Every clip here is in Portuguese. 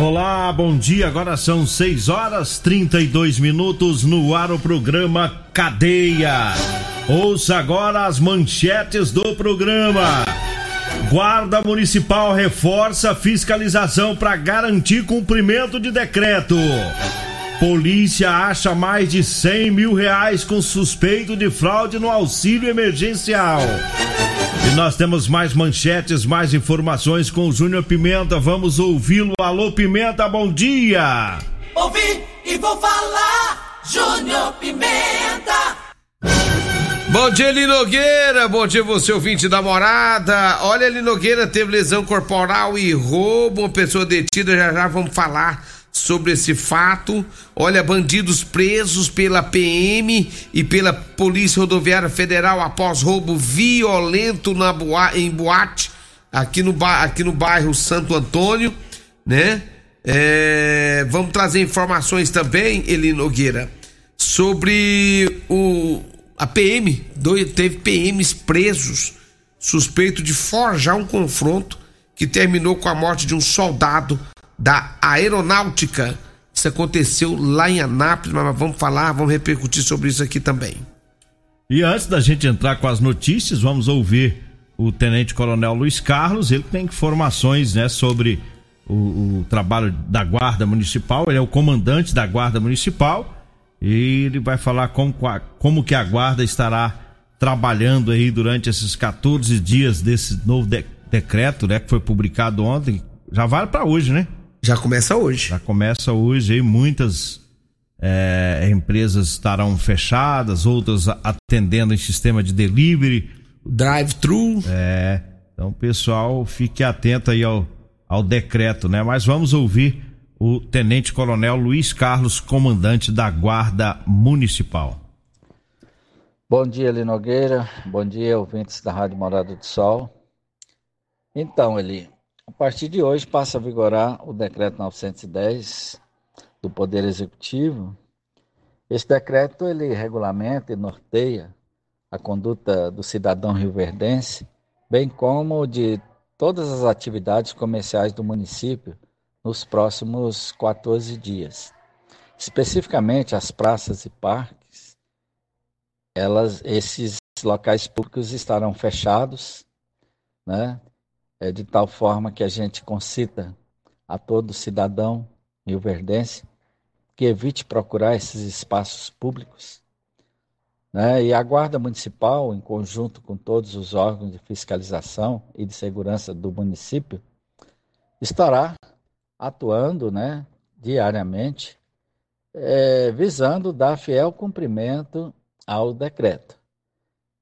Olá, bom dia. Agora são 6 horas 32 minutos no ar o programa Cadeia. Ouça agora as manchetes do programa. Guarda Municipal reforça fiscalização para garantir cumprimento de decreto. Polícia acha mais de 100 mil reais com suspeito de fraude no auxílio emergencial. E nós temos mais manchetes, mais informações com o Júnior Pimenta. Vamos ouvi-lo. Alô, Pimenta, bom dia! Ouvi e vou falar, Júnior Pimenta! Bom dia, Linogueira. Bom dia, você ouvinte da morada. Olha, Linogueira teve lesão corporal e roubo. Uma pessoa detida, já já vamos falar sobre esse fato. Olha, bandidos presos pela PM e pela Polícia Rodoviária Federal após roubo violento na boa, em boate aqui no, aqui no bairro Santo Antônio, né? É, vamos trazer informações também, Eli Nogueira, sobre o a PM, dois, teve PMs presos suspeito de forjar um confronto que terminou com a morte de um soldado da aeronáutica. Isso aconteceu lá em Anápolis, mas vamos falar, vamos repercutir sobre isso aqui também. E antes da gente entrar com as notícias, vamos ouvir o Tenente Coronel Luiz Carlos. Ele tem informações né, sobre o, o trabalho da Guarda Municipal. Ele é o comandante da Guarda Municipal e ele vai falar como, como que a Guarda estará trabalhando aí durante esses 14 dias desse novo de, decreto, né, que foi publicado ontem. Já vale para hoje, né? Já começa hoje. Já começa hoje aí, muitas é, empresas estarão fechadas, outras atendendo em sistema de delivery. Drive-thru. É, então pessoal, fique atento aí ao, ao decreto, né? Mas vamos ouvir o Tenente Coronel Luiz Carlos, comandante da Guarda Municipal. Bom dia, Linogueira. Bom dia, ouvintes da Rádio Morada do Sol. Então, Eli, a partir de hoje passa a vigorar o decreto 910 do Poder Executivo. Esse decreto ele regulamenta e norteia a conduta do cidadão rioverdense, bem como de todas as atividades comerciais do município nos próximos 14 dias. Especificamente as praças e parques, elas, esses locais públicos estarão fechados, né? É, de tal forma que a gente concita a todo cidadão rioverdense que evite procurar esses espaços públicos. Né? E a Guarda Municipal, em conjunto com todos os órgãos de fiscalização e de segurança do município, estará atuando né, diariamente, é, visando dar fiel cumprimento ao decreto.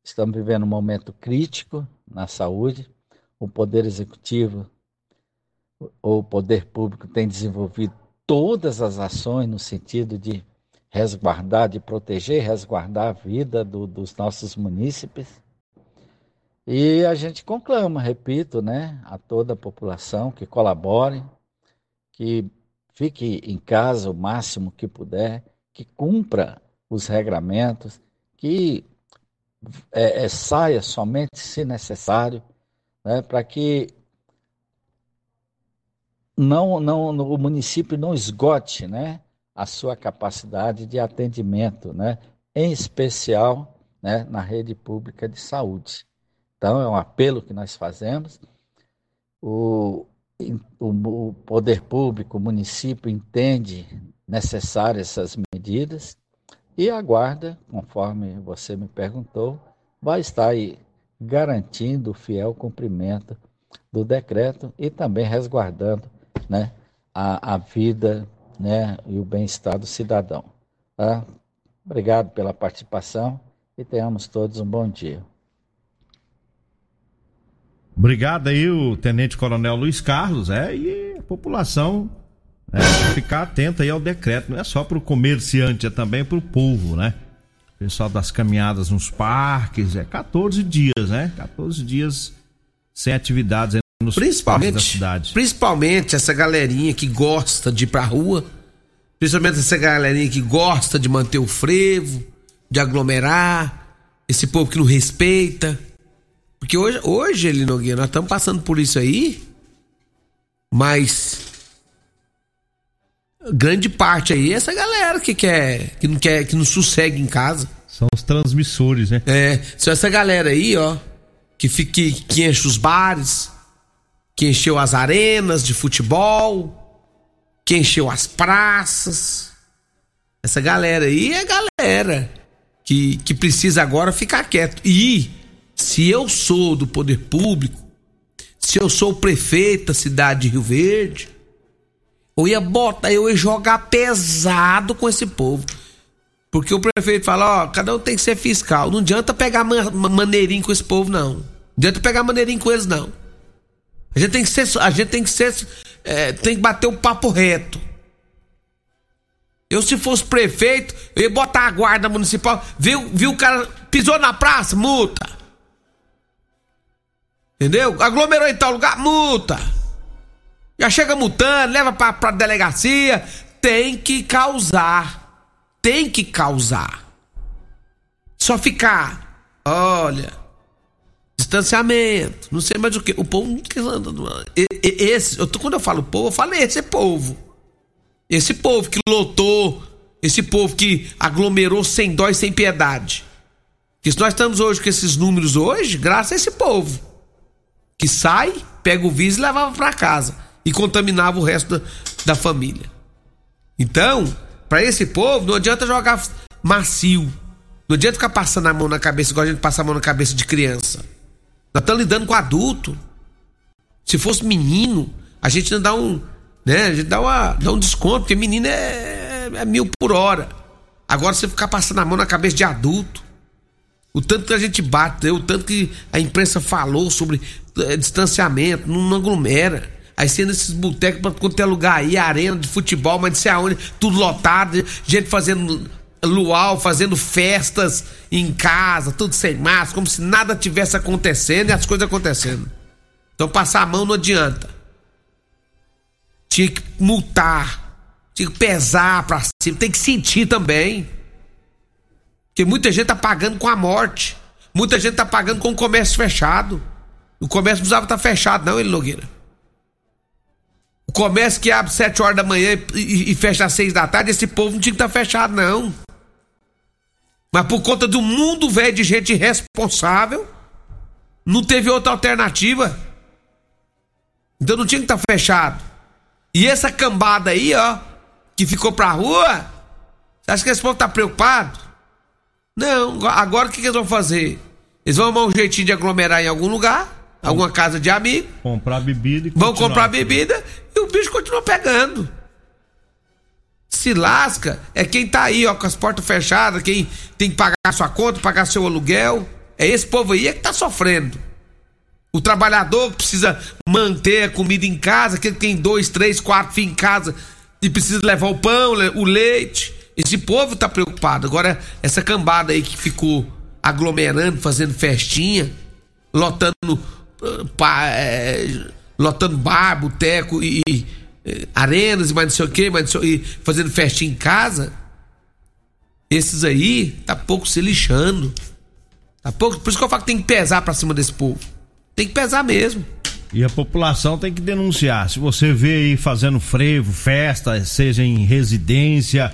Estamos vivendo um momento crítico na saúde, o Poder Executivo ou o Poder Público tem desenvolvido todas as ações no sentido de resguardar, de proteger resguardar a vida do, dos nossos munícipes. E a gente conclama, repito, né, a toda a população que colabore, que fique em casa o máximo que puder, que cumpra os regramentos, que é, é, saia somente se necessário, né, para que não, não, o município não esgote né, a sua capacidade de atendimento, né, em especial né, na rede pública de saúde. Então, é um apelo que nós fazemos. O, o poder público, o município entende necessárias essas medidas e aguarda, conforme você me perguntou, vai estar aí garantindo o fiel cumprimento do decreto e também resguardando né, a, a vida né, e o bem-estar do cidadão. Tá? Obrigado pela participação e tenhamos todos um bom dia. Obrigado aí, o Tenente Coronel Luiz Carlos, é, e a população é, ficar atenta aí ao decreto, não é só para o comerciante, é também para o povo, né? Pessoal das caminhadas nos parques, é 14 dias, né? 14 dias sem atividades nos principalmente, da cidade. Principalmente essa galerinha que gosta de ir pra rua, principalmente essa galerinha que gosta de manter o frevo, de aglomerar, esse povo que não respeita. Porque hoje, hoje Eli Nogueira, nós estamos passando por isso aí, mas grande parte aí é essa galera que quer, que não quer, que não sossegue em casa. São os transmissores, né? É, são essa galera aí, ó, que fica que enche os bares, que encheu as arenas de futebol, que encheu as praças. Essa galera aí é galera que, que precisa agora ficar quieto. E se eu sou do poder público, se eu sou o prefeito da cidade de Rio Verde, eu ia botar, eu ia jogar pesado com esse povo. Porque o prefeito fala, ó, cada um tem que ser fiscal. Não adianta pegar man maneirinho com esse povo, não. Não adianta pegar maneirinho com eles, não. A gente tem que ser, a gente tem que ser, é, tem que bater o papo reto. Eu, se fosse prefeito, eu ia botar a guarda municipal. Viu, viu o cara pisou na praça? Multa. Entendeu? Aglomerou em tal lugar? Multa. Já chega multando, leva pra, pra delegacia. Tem que causar. Tem que causar. Só ficar. Olha, distanciamento, não sei mais o que. O povo não quer esse, eu tô, quando eu falo povo, eu falo esse povo. Esse povo que lotou, esse povo que aglomerou sem dó e sem piedade. Que se nós estamos hoje com esses números hoje, graças a esse povo que sai, pega o vírus e levava para casa e contaminava o resto da, da família. Então, para esse povo não adianta jogar macio. Não adianta ficar passando a mão na cabeça igual a gente passa a mão na cabeça de criança. Nós estamos lidando com adulto. Se fosse menino, a gente não dá um. Né? A gente dá, uma, dá um desconto, porque menino é, é mil por hora. Agora você ficar passando a mão na cabeça de adulto. O tanto que a gente bate, o tanto que a imprensa falou sobre é, distanciamento, não aglomera. Aí sendo esses botecos pra quanto é lugar aí, arena de futebol, mas não sei aonde, tudo lotado, gente fazendo luau fazendo festas em casa, tudo sem máscara, como se nada tivesse acontecendo e as coisas acontecendo. Então passar a mão não adianta. Tinha que multar, tinha que pesar pra cima, tem que sentir também. Porque muita gente tá pagando com a morte. Muita gente tá pagando com o comércio fechado. O comércio precisava estar tá fechado, não, ele Nogueira. O comércio que abre 7 horas da manhã e, e, e fecha às 6 da tarde, esse povo não tinha que estar tá fechado, não. Mas por conta do mundo velho de gente irresponsável, não teve outra alternativa. Então não tinha que estar tá fechado. E essa cambada aí, ó, que ficou pra rua, você acha que esse povo tá preocupado? Não, agora o que, que eles vão fazer? Eles vão arrumar um jeitinho de aglomerar em algum lugar, alguma casa de amigo. Comprar bebida e Vão comprar bebida e o bicho continua pegando se lasca é quem tá aí, ó, com as portas fechadas, quem tem que pagar sua conta, pagar seu aluguel. É esse povo aí é que tá sofrendo. O trabalhador precisa manter a comida em casa, aquele que tem dois, três, quatro filhos em casa e precisa levar o pão, o leite. Esse povo tá preocupado. Agora, essa cambada aí que ficou aglomerando, fazendo festinha, lotando, uh, é, lotando bar, boteco e, arenas e mais não sei o que, mais sei, e fazendo festinha em casa, esses aí tá pouco se lixando. Tá pouco, por isso que eu falo que tem que pesar pra cima desse povo. Tem que pesar mesmo. E a população tem que denunciar. Se você vê aí fazendo frevo, festa, seja em residência,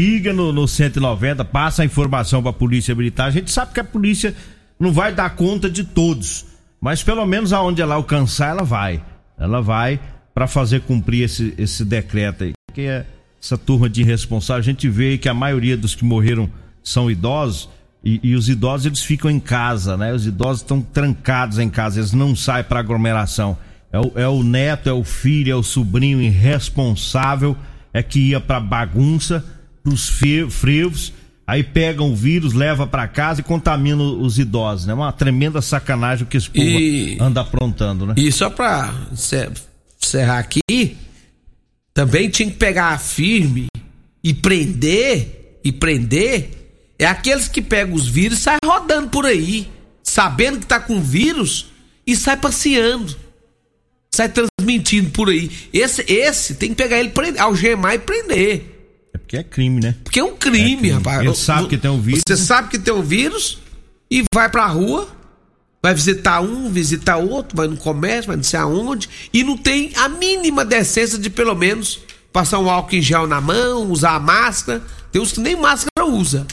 liga no, no 190, passa a informação pra polícia militar. A gente sabe que a polícia não vai dar conta de todos, mas pelo menos aonde ela alcançar, ela vai. ela vai para fazer cumprir esse, esse decreto aí. Que é essa turma de irresponsável. A gente vê que a maioria dos que morreram são idosos e, e os idosos eles ficam em casa, né? Os idosos estão trancados em casa, eles não saem para aglomeração. É o, é o neto, é o filho, é o sobrinho irresponsável, é que ia para bagunça, pros frevos, aí pegam o vírus, leva para casa e contamina os idosos, né? Uma tremenda sacanagem que esse povo e, anda aprontando, né? E só para encerrar aqui, também tinha que pegar firme e prender, e prender, é aqueles que pegam os vírus e saem rodando por aí, sabendo que tá com vírus e sai passeando sai transmitindo por aí. Esse, esse tem que pegar ele, prender, algemar e prender. Porque é crime, né? Porque é um crime, é crime. rapaz. Ele sabe que tem um vírus. Você sabe que tem um vírus e vai pra rua, vai visitar um, visitar outro, vai no comércio, vai não sei aonde, e não tem a mínima decência de pelo menos passar um álcool em gel na mão, usar a máscara. Tem uns que nem máscara usa.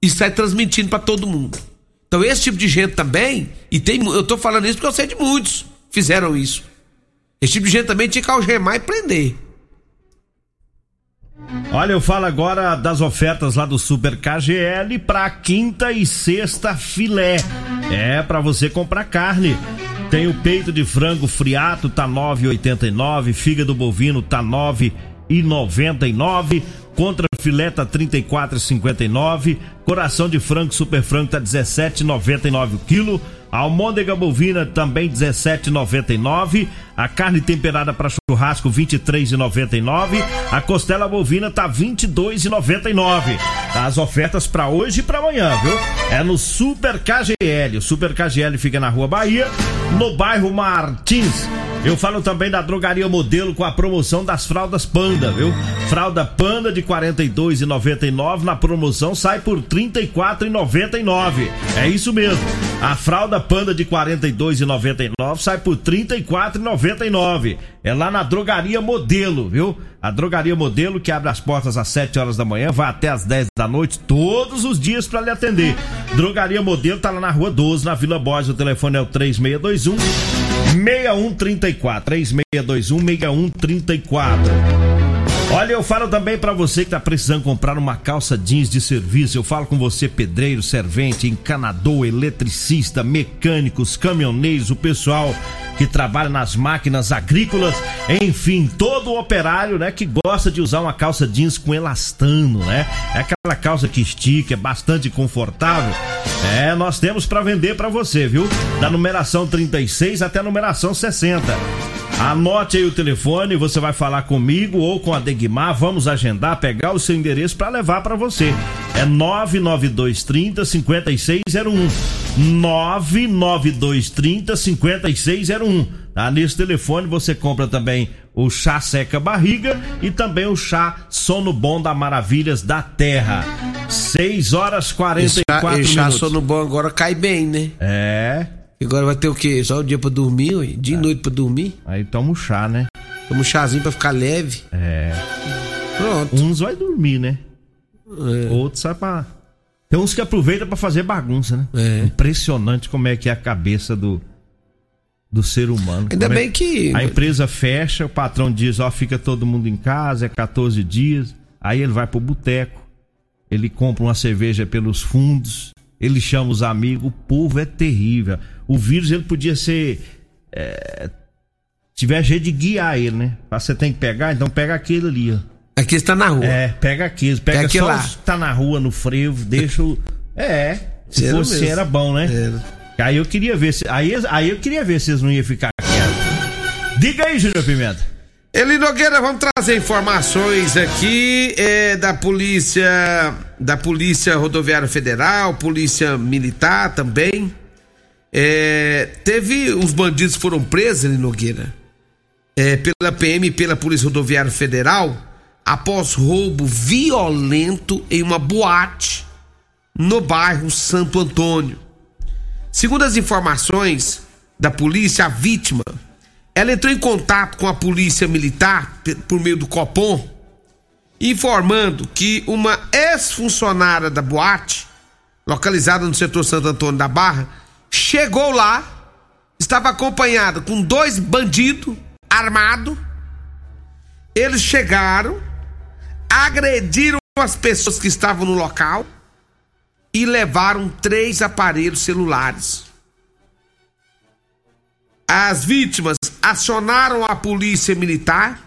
E sai transmitindo para todo mundo. Então esse tipo de gente também, e tem, eu tô falando isso porque eu sei de muitos fizeram isso. Esse tipo de gente também tinha que algemar e prender. Olha, eu falo agora das ofertas lá do Super KGL para quinta e sexta filé. É para você comprar carne. Tem o peito de frango friato tá 9,89, fígado bovino tá 9,99, contra filé tá 34,59, coração de frango super frango tá 17,99 o quilo. A almôndega bovina também 17,99. A carne temperada para churrasco 23,99. A costela bovina tá 22,99. As ofertas para hoje e para amanhã, viu? É no Super KGL. O Super KGL fica na Rua Bahia, no bairro Martins. Eu falo também da Drogaria Modelo com a promoção das fraldas Panda, viu? Fralda Panda de 42,99 na promoção sai por 34,99. É isso mesmo. A fralda Panda de 42,99 sai por 34,99. É lá na Drogaria Modelo, viu? A Drogaria Modelo que abre as portas às 7 horas da manhã, vai até às 10 da noite todos os dias para lhe atender. Drogaria Modelo tá lá na Rua 12, na Vila Borges. O telefone é o 3621 6134 3621 6134 Olha, eu falo também para você que tá precisando comprar uma calça jeans de serviço. Eu falo com você, pedreiro, servente, encanador, eletricista, mecânicos, caminhoneiros, o pessoal que trabalha nas máquinas agrícolas, enfim, todo operário, né, que gosta de usar uma calça jeans com elastano, né? É aquela calça que estica, é bastante confortável. É, nós temos para vender para você, viu? Da numeração 36 até a numeração 60. Anote aí o telefone, você vai falar comigo ou com a Degmar, vamos agendar, pegar o seu endereço para levar para você. É 99230 5601. 99230 5601. Tá? Nesse telefone você compra também o chá seca barriga e também o chá sono bom da Maravilhas da Terra. 6 horas 44 minutos. Esse chá sono bom agora cai bem, né? É. Agora vai ter o quê? Só o dia pra dormir, ué? dia e é. noite pra dormir? Aí toma um chá, né? Toma um chazinho pra ficar leve. É. Pronto. Uns vai dormir, né? É. Outros sai pra. Tem uns que aproveitam para fazer bagunça, né? É. Impressionante como é que é a cabeça do, do ser humano. Ainda como bem é... que. A empresa fecha, o patrão diz, ó, fica todo mundo em casa, é 14 dias. Aí ele vai pro boteco, ele compra uma cerveja pelos fundos, ele chama os amigos, o povo é terrível. O vírus ele podia ser. É, tiver jeito de guiar ele, né? Você tem que pegar, então pega aquele ali, ó. Aqui está na rua. É, pega aqui, pega, pega só lá. os que tá na rua, no frevo, deixa o. É, se era fosse mesmo. era bom, né? Era. Aí eu queria ver se. Aí, aí eu queria ver se eles não iam ficar quietos. Diga aí, Júnior Pimenta. Eli Nogueira, vamos trazer informações aqui é, da polícia, da polícia rodoviária federal, polícia militar também. É, teve os bandidos foram presos, Eli Nogueira, é, pela PM e pela polícia rodoviária federal após roubo violento em uma boate no bairro Santo Antônio. Segundo as informações da polícia, a vítima ela entrou em contato com a polícia militar por meio do Copom, informando que uma ex-funcionária da boate, localizada no setor Santo Antônio da Barra, chegou lá estava acompanhada com dois bandidos armados. Eles chegaram, agrediram as pessoas que estavam no local e levaram três aparelhos celulares. As vítimas acionaram a polícia militar.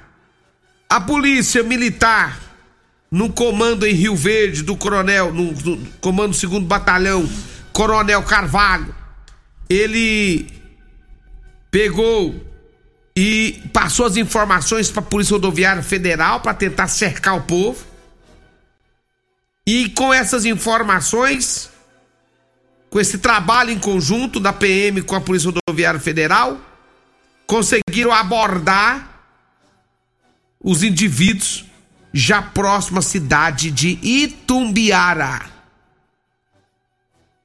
A polícia militar, no comando em Rio Verde do coronel, no, no comando segundo batalhão, Coronel Carvalho, ele pegou e passou as informações para a Polícia Rodoviária Federal para tentar cercar o povo. E com essas informações, com esse trabalho em conjunto da PM com a Polícia Rodoviária Federal, conseguiram abordar os indivíduos já próximo à cidade de Itumbiara.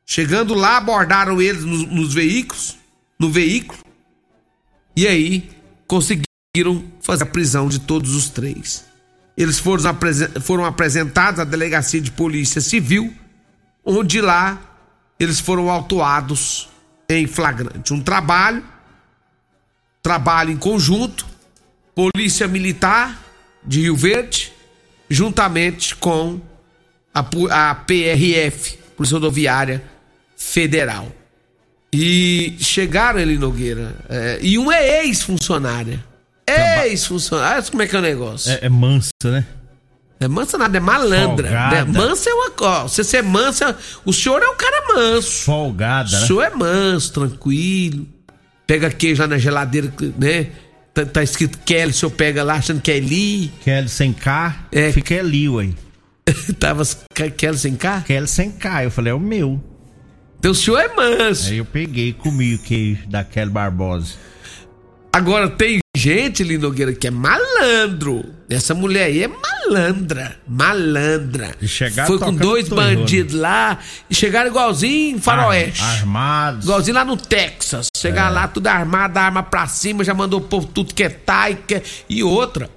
Chegando lá, abordaram eles nos, nos veículos, no veículo, e aí conseguiram fazer a prisão de todos os três. Eles foram, foram apresentados à delegacia de polícia civil, onde lá eles foram autuados em flagrante. Um trabalho, trabalho em conjunto, Polícia Militar de Rio Verde, juntamente com a, a PRF, Polícia Rodoviária Federal. E chegaram ali, Nogueira, é, e uma é ex-funcionária. Ex-funcionária. Como é que é o negócio? É, é mansa, né? É mansa nada, é malandra. Né? Mansa é uma. Se você é mansa, o senhor é um cara manso. Folgada, né? O senhor é manso, tranquilo. Pega queijo lá na geladeira, né? Tá, tá escrito Kelly, o senhor pega lá achando que é Lee. Kelly sem K, é. fica Eli, ué. Tava Kelly sem K? Kelly sem K. Eu falei, é o meu. Então o senhor é manso. Aí eu peguei e comi o queijo da Kelly Barbosa. Agora tem gente, Lindogueira, que é malandro. Essa mulher aí é malandra. Malandra. E chegaram Foi com dois bandidos lá e chegaram igualzinho em Faroeste. Ar, armados. Igualzinho lá no Texas. Chegaram é. lá tudo armado, arma pra cima, já mandou o povo tudo que é tai. Que é... E outra,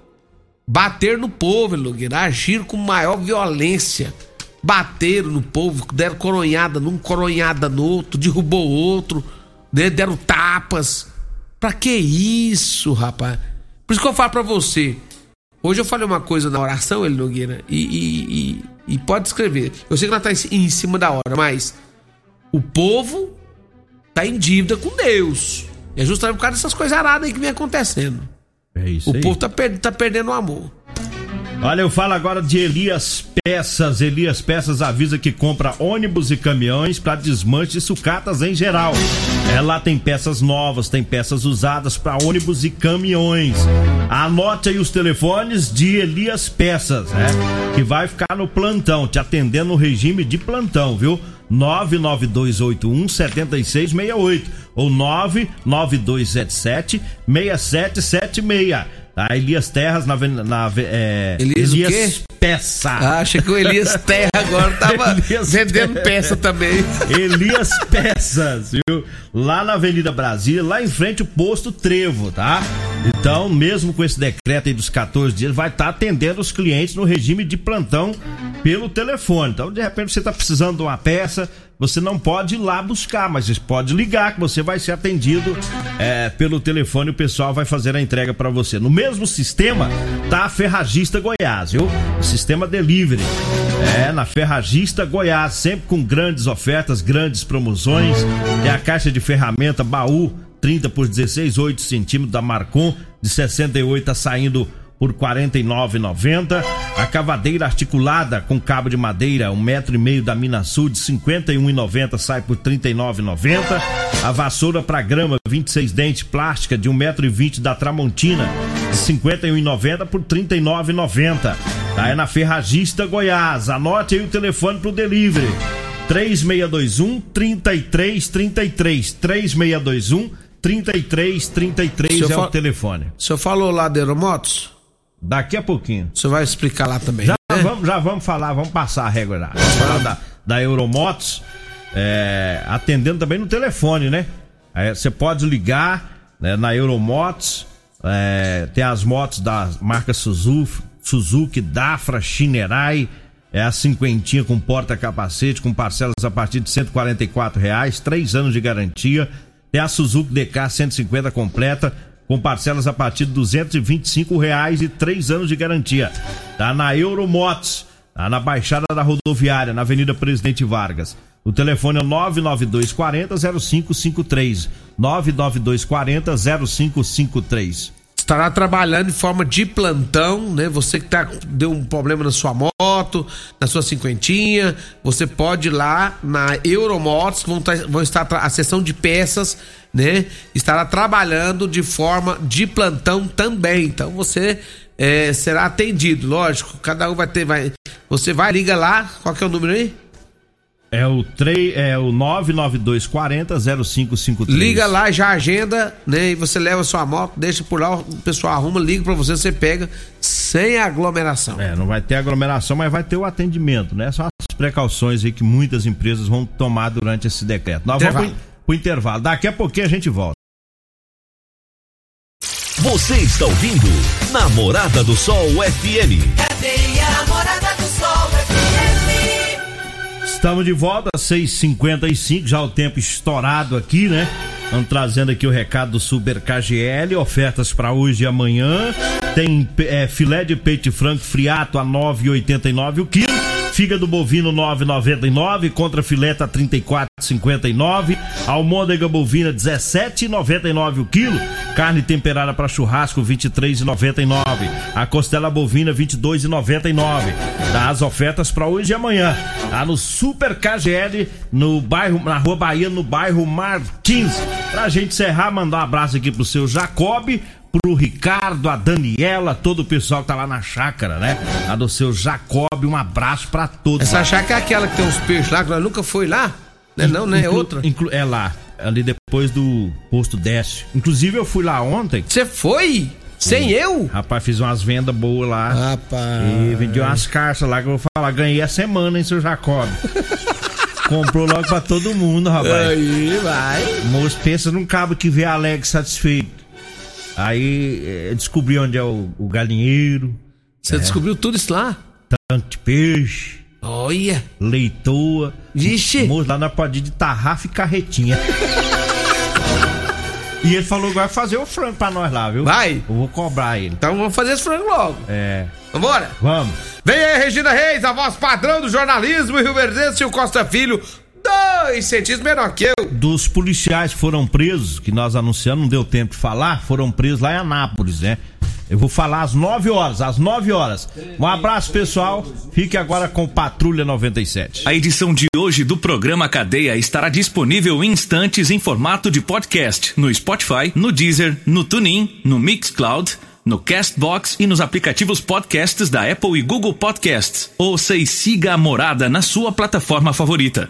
bater no povo, Lindogueira. Agir com maior violência bateram no povo, deram coronhada num, coronhada no outro, derrubou outro, né? deram tapas. Pra que isso, rapaz? Por isso que eu falo pra você. Hoje eu falei uma coisa na oração, ele Nogueira, e, e, e, e pode escrever. Eu sei que ela tá em, cima da hora, mas o povo tá em dívida com Deus. E é justamente por causa dessas coisas aradas aí que vem acontecendo. É isso o aí. povo tá, per tá perdendo o amor. Olha, eu falo agora de Elias Peças. Elias Peças avisa que compra ônibus e caminhões para desmanche e sucatas em geral. É, lá tem peças novas, tem peças usadas para ônibus e caminhões. Anote aí os telefones de Elias Peças, né? Que vai ficar no plantão, te atendendo no regime de plantão, viu? 99281 7668 ou 99277 6776. A Elias Terras na, na é, Elias, Elias Peça. Ah, achei que o Elias Terra agora tava vendendo peça também. Elias Peças, viu? Lá na Avenida Brasília, lá em frente o posto Trevo, tá? Então, mesmo com esse decreto aí dos 14 dias, vai estar tá atendendo os clientes no regime de plantão pelo telefone. Então, de repente, você está precisando de uma peça, você não pode ir lá buscar, mas pode ligar que você vai ser atendido é, pelo telefone o pessoal vai fazer a entrega para você. No mesmo sistema tá a Ferragista Goiás, viu? O sistema delivery. É, na Ferragista Goiás, sempre com grandes ofertas, grandes promoções. É a caixa de ferramenta baú 30 por 16, 8 centímetros da Marcon, de 68 tá saindo por R$ 49,90. A cavadeira articulada com cabo de madeira, um metro e meio da Minasul de R$ 51,90 sai por R$ 39,90. A vassoura para grama 26 dentes plástica de um metro e vinte da Tramontina de R$ 51,90 por R$ 39,90. Tá é na Ferragista Goiás. Anote aí o telefone pro delivery. 3621 3333 3621 3333 é o telefone. O senhor falou lá da Aeromotos? Daqui a pouquinho. Senhor vai explicar lá também. Já, né? vamos, já vamos falar, vamos passar a regra. Vamos falar da, da Euromotos, é, atendendo também no telefone, né? Você pode ligar né, na Euromotos, é, tem as motos da marca Suzuki, Suzuki, Dafra, Shinerai, é a cinquentinha com porta-capacete, com parcelas a partir de R$ reais, três anos de garantia Tem a Suzuki DK 150 completa, com parcelas a partir de 225 reais e três anos de garantia. Tá na Euromotos, tá na Baixada da Rodoviária, na Avenida Presidente Vargas. O telefone é 99240 0553. 99240 0553 estará trabalhando de forma de plantão, né? Você que tá, deu um problema na sua moto, na sua cinquentinha, você pode ir lá na Euromotos, vão, tá, vão estar a sessão de peças, né? Estará trabalhando de forma de plantão também. Então você é, será atendido, lógico. Cada um vai ter, vai. Você vai liga lá, qual que é o número aí? É o, 3, é o 99240 0553. Liga lá, já agenda, né? E você leva sua moto, deixa por lá, o pessoal arruma, liga pra você, você pega sem aglomeração. É, não vai ter aglomeração, mas vai ter o atendimento, né? São as precauções aí que muitas empresas vão tomar durante esse decreto. Nós intervalo. vamos pro, pro intervalo. Daqui a pouquinho a gente volta. Você está ouvindo Namorada do Sol FM. Cadê a Namorada do Sol FM? Estamos de volta, 6h55, já o tempo estourado aqui, né? Estamos trazendo aqui o recado do Super KGL, ofertas para hoje e amanhã. Tem é, filé de peito de frango friato a 9,89 o quilo. Fígado bovino 9,99, contra fileta 34,59, almôndega bovina 17,99 o quilo, carne temperada para churrasco 23,99, a costela bovina 22,99. Das ofertas para hoje e amanhã, lá no Super KGL, no bairro, na Rua Bahia, no bairro Martins. Pra gente encerrar, mandar um abraço aqui pro seu Jacob, pro Ricardo, a Daniela, todo o pessoal que tá lá na chácara, né? A do seu Jacob, um abraço para todos. Essa chácara é aquela que tem uns peixes lá, que nós nunca foi lá? Não, é não, né? É outra. É lá, ali depois do posto Décio. Inclusive eu fui lá ontem. Você foi? Sem eu? Rapaz, fiz umas vendas boas lá. Rapaz. E vendi umas carças lá que eu vou falar, ganhei a semana, hein, seu Jacob. Comprou logo pra todo mundo, rapaz. Aí, vai. Moço, pensa num cabo que vê alegre satisfeito. Aí eh, descobri onde é o, o galinheiro. Você é. descobriu tudo isso lá? Tanto de peixe. Olha. Leitoa. Vixe. Moço, lá na podinha de tarrafa e carretinha. e ele falou que vai fazer o frango pra nós lá, viu? Vai. Eu vou cobrar ele. Então vamos fazer esse frango logo. É. Vambora? Vamos. Vem aí, Regina Reis, a voz padrão do jornalismo e Rio Verde, o Costa Filho, dois centímetros menor que eu. Dos policiais que foram presos, que nós anunciamos, não deu tempo de falar, foram presos lá em Anápolis, né? Eu vou falar às 9 horas, às 9 horas. Um abraço, pessoal. Fique agora com Patrulha 97. A edição de hoje do programa Cadeia estará disponível em instantes em formato de podcast no Spotify, no Deezer, no TuneIn, no Mixcloud, no Castbox e nos aplicativos podcasts da Apple e Google Podcasts. Ouça e siga a morada na sua plataforma favorita.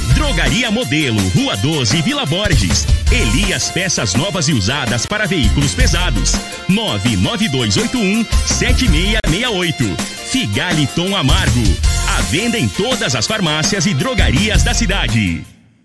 Drogaria Modelo, Rua 12, Vila Borges. Elias Peças Novas e Usadas para Veículos Pesados. 99281-7668. Figaliton Amargo. A venda em todas as farmácias e drogarias da cidade.